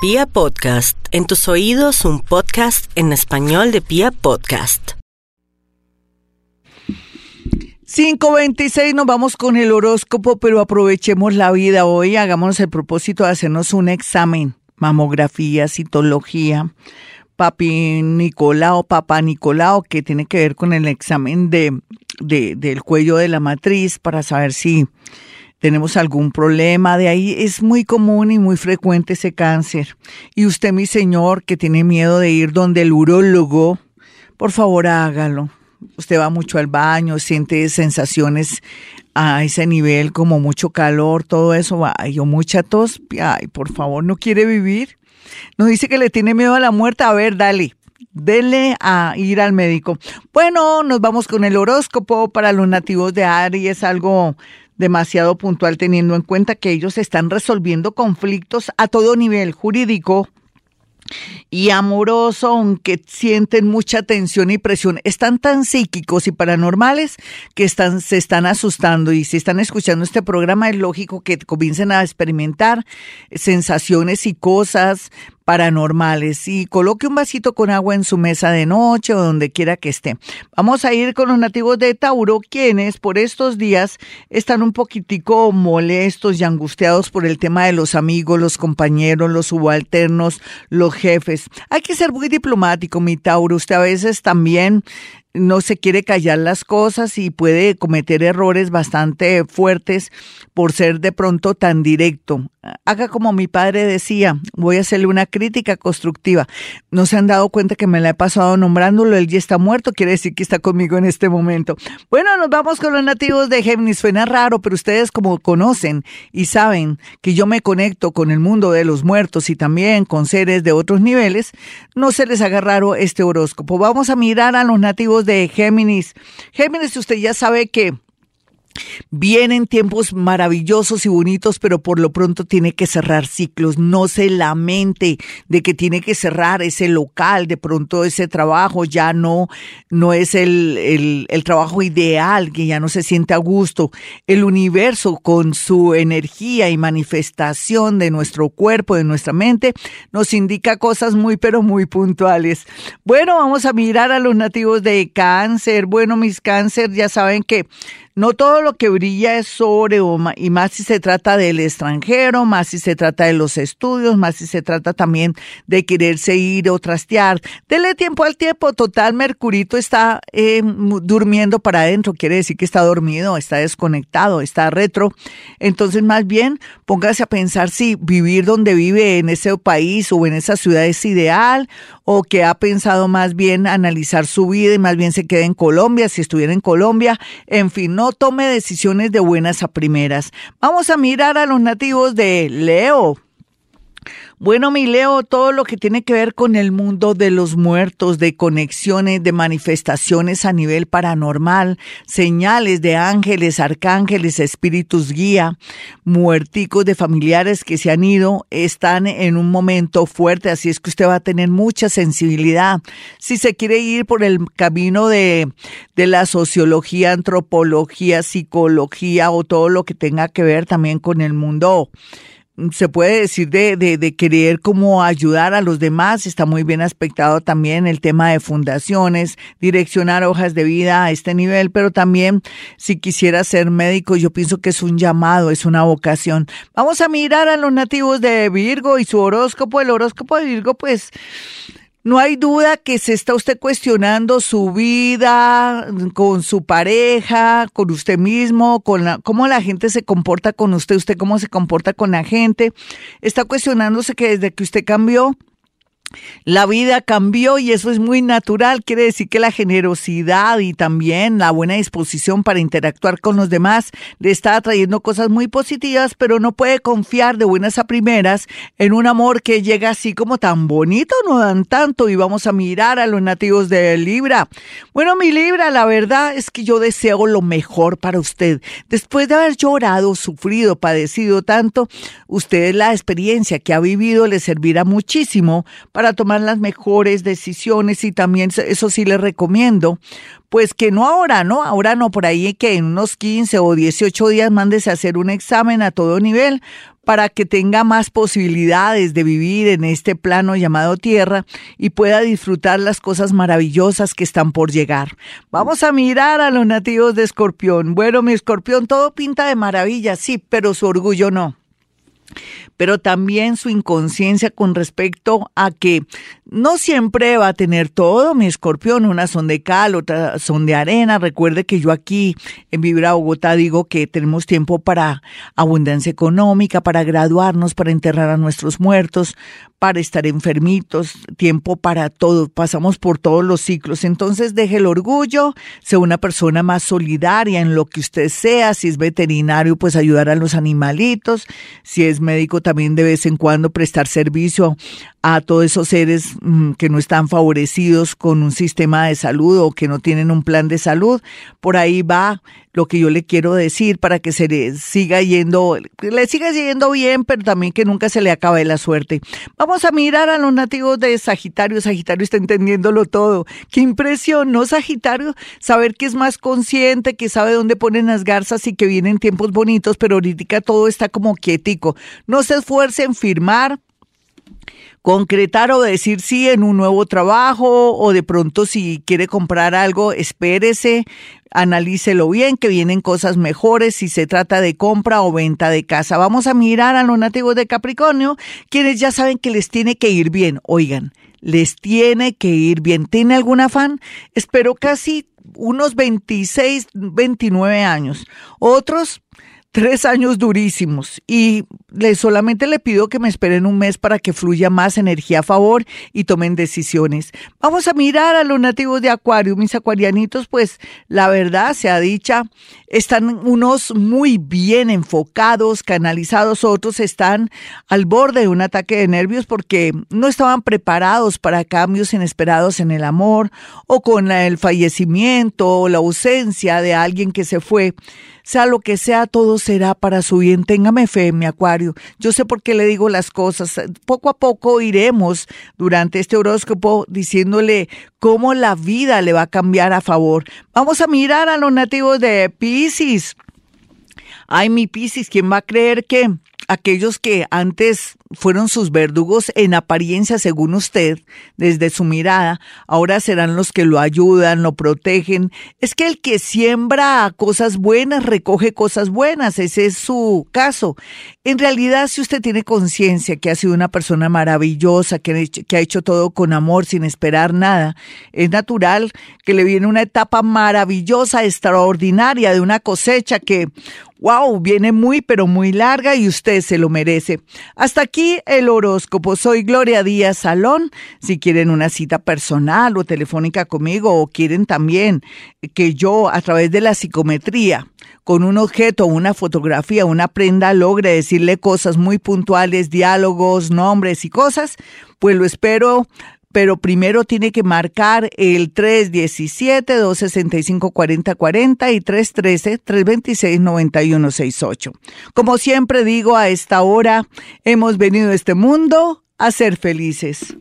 Pia Podcast, en tus oídos un podcast en español de Pia Podcast. 526, nos vamos con el horóscopo, pero aprovechemos la vida hoy, hagámonos el propósito de hacernos un examen, mamografía, citología, papi Nicolao, papá Nicolao, que tiene que ver con el examen de, de, del cuello de la matriz para saber si tenemos algún problema, de ahí es muy común y muy frecuente ese cáncer. Y usted, mi señor, que tiene miedo de ir donde el urólogo, por favor hágalo. Usted va mucho al baño, siente sensaciones a ese nivel como mucho calor, todo eso, ay, o mucha tos, ay, por favor, no quiere vivir. Nos dice que le tiene miedo a la muerte, a ver, dale, Dele a ir al médico. Bueno, nos vamos con el horóscopo para los nativos de Aries, algo demasiado puntual teniendo en cuenta que ellos están resolviendo conflictos a todo nivel jurídico, y amoroso, aunque sienten mucha tensión y presión, están tan psíquicos y paranormales que están, se están asustando. Y si están escuchando este programa es lógico que comiencen a experimentar sensaciones y cosas paranormales y coloque un vasito con agua en su mesa de noche o donde quiera que esté. Vamos a ir con los nativos de Tauro, quienes por estos días están un poquitico molestos y angustiados por el tema de los amigos, los compañeros, los subalternos, los jefes. Hay que ser muy diplomático, mi Tauro. Usted a veces también no se quiere callar las cosas y puede cometer errores bastante fuertes por ser de pronto tan directo. Haga como mi padre decía, voy a hacerle una crítica constructiva. No se han dado cuenta que me la he pasado nombrándolo, él ya está muerto, quiere decir que está conmigo en este momento. Bueno, nos vamos con los nativos de Géminis. Suena raro, pero ustedes como conocen y saben que yo me conecto con el mundo de los muertos y también con seres de otros niveles, no se les haga raro este horóscopo. Vamos a mirar a los nativos de Géminis. Géminis, usted ya sabe que Vienen tiempos maravillosos y bonitos, pero por lo pronto tiene que cerrar ciclos. No se lamente de que tiene que cerrar ese local, de pronto ese trabajo ya no, no es el, el, el trabajo ideal, que ya no se siente a gusto. El universo con su energía y manifestación de nuestro cuerpo, de nuestra mente, nos indica cosas muy, pero muy puntuales. Bueno, vamos a mirar a los nativos de cáncer. Bueno, mis cáncer ya saben que no todo lo que brilla es sobre y más si se trata del extranjero, más si se trata de los estudios, más si se trata también de quererse ir o trastear. Dele tiempo al tiempo. Total, Mercurito está eh, durmiendo para adentro, quiere decir que está dormido, está desconectado, está retro. Entonces, más bien, póngase a pensar si vivir donde vive en ese país o en esa ciudad es ideal o que ha pensado más bien analizar su vida y más bien se quede en Colombia, si estuviera en Colombia. En fin, no tome decisiones de buenas a primeras. Vamos a mirar a los nativos de Leo. Bueno, mi Leo, todo lo que tiene que ver con el mundo de los muertos, de conexiones, de manifestaciones a nivel paranormal, señales de ángeles, arcángeles, espíritus guía, muerticos de familiares que se han ido, están en un momento fuerte, así es que usted va a tener mucha sensibilidad. Si se quiere ir por el camino de, de la sociología, antropología, psicología o todo lo que tenga que ver también con el mundo se puede decir de, de, querer como ayudar a los demás. Está muy bien aspectado también el tema de fundaciones, direccionar hojas de vida a este nivel, pero también si quisiera ser médico, yo pienso que es un llamado, es una vocación. Vamos a mirar a los nativos de Virgo y su horóscopo. El horóscopo de Virgo, pues no hay duda que se está usted cuestionando su vida con su pareja, con usted mismo, con la, cómo la gente se comporta con usted, usted cómo se comporta con la gente. Está cuestionándose que desde que usted cambió, la vida cambió y eso es muy natural. Quiere decir que la generosidad y también la buena disposición para interactuar con los demás le está atrayendo cosas muy positivas, pero no puede confiar de buenas a primeras en un amor que llega así como tan bonito, no dan tanto. Y vamos a mirar a los nativos de Libra. Bueno, mi Libra, la verdad es que yo deseo lo mejor para usted. Después de haber llorado, sufrido, padecido tanto, usted la experiencia que ha vivido le servirá muchísimo para tomar las mejores decisiones y también eso sí les recomiendo, pues que no ahora, ¿no? Ahora no, por ahí que en unos 15 o 18 días mándese a hacer un examen a todo nivel para que tenga más posibilidades de vivir en este plano llamado tierra y pueda disfrutar las cosas maravillosas que están por llegar. Vamos a mirar a los nativos de Escorpión. Bueno, mi Escorpión todo pinta de maravilla, sí, pero su orgullo no pero también su inconsciencia con respecto a que no siempre va a tener todo, mi escorpión, unas son de cal, otras son de arena. Recuerde que yo aquí en Vibra Bogotá digo que tenemos tiempo para abundancia económica, para graduarnos, para enterrar a nuestros muertos, para estar enfermitos, tiempo para todo, pasamos por todos los ciclos. Entonces deje el orgullo, sea una persona más solidaria en lo que usted sea, si es veterinario, pues ayudar a los animalitos, si es médico también de vez en cuando prestar servicio a todos esos seres mm, que no están favorecidos con un sistema de salud o que no tienen un plan de salud. Por ahí va lo que yo le quiero decir para que se le siga yendo, le siga yendo bien, pero también que nunca se le acabe la suerte. Vamos a mirar a los nativos de Sagitario. Sagitario está entendiéndolo todo. Qué impresión, ¿no, Sagitario? Saber que es más consciente, que sabe dónde ponen las garzas y que vienen tiempos bonitos, pero ahorita todo está como quietico. No se esfuerce en firmar, concretar o decir sí en un nuevo trabajo o de pronto si quiere comprar algo, espérese, analícelo bien, que vienen cosas mejores si se trata de compra o venta de casa. Vamos a mirar a los nativos de Capricornio, quienes ya saben que les tiene que ir bien. Oigan, les tiene que ir bien. ¿Tiene algún afán? Espero casi unos 26, 29 años. Otros tres años durísimos y le, solamente le pido que me esperen un mes para que fluya más energía a favor y tomen decisiones. Vamos a mirar a los nativos de Acuario, mis acuarianitos, pues la verdad sea dicha, están unos muy bien enfocados, canalizados, otros están al borde de un ataque de nervios porque no estaban preparados para cambios inesperados en el amor o con el fallecimiento o la ausencia de alguien que se fue sea lo que sea, todo será para su bien. Téngame fe, mi acuario. Yo sé por qué le digo las cosas. Poco a poco iremos durante este horóscopo diciéndole cómo la vida le va a cambiar a favor. Vamos a mirar a los nativos de Pisces. Ay, mi Pisces, ¿quién va a creer que aquellos que antes fueron sus verdugos en apariencia, según usted, desde su mirada, ahora serán los que lo ayudan, lo protegen. Es que el que siembra cosas buenas recoge cosas buenas, ese es su caso. En realidad, si usted tiene conciencia que ha sido una persona maravillosa, que, que ha hecho todo con amor, sin esperar nada, es natural que le viene una etapa maravillosa, extraordinaria, de una cosecha que wow, viene muy pero muy larga y usted se lo merece. Hasta aquí el horóscopo. Soy Gloria Díaz Salón. Si quieren una cita personal o telefónica conmigo o quieren también que yo a través de la psicometría con un objeto, una fotografía, una prenda logre decirle cosas muy puntuales, diálogos, nombres y cosas, pues lo espero pero primero tiene que marcar el 317-265-4040 y 313-326-9168. Como siempre digo, a esta hora hemos venido a este mundo a ser felices.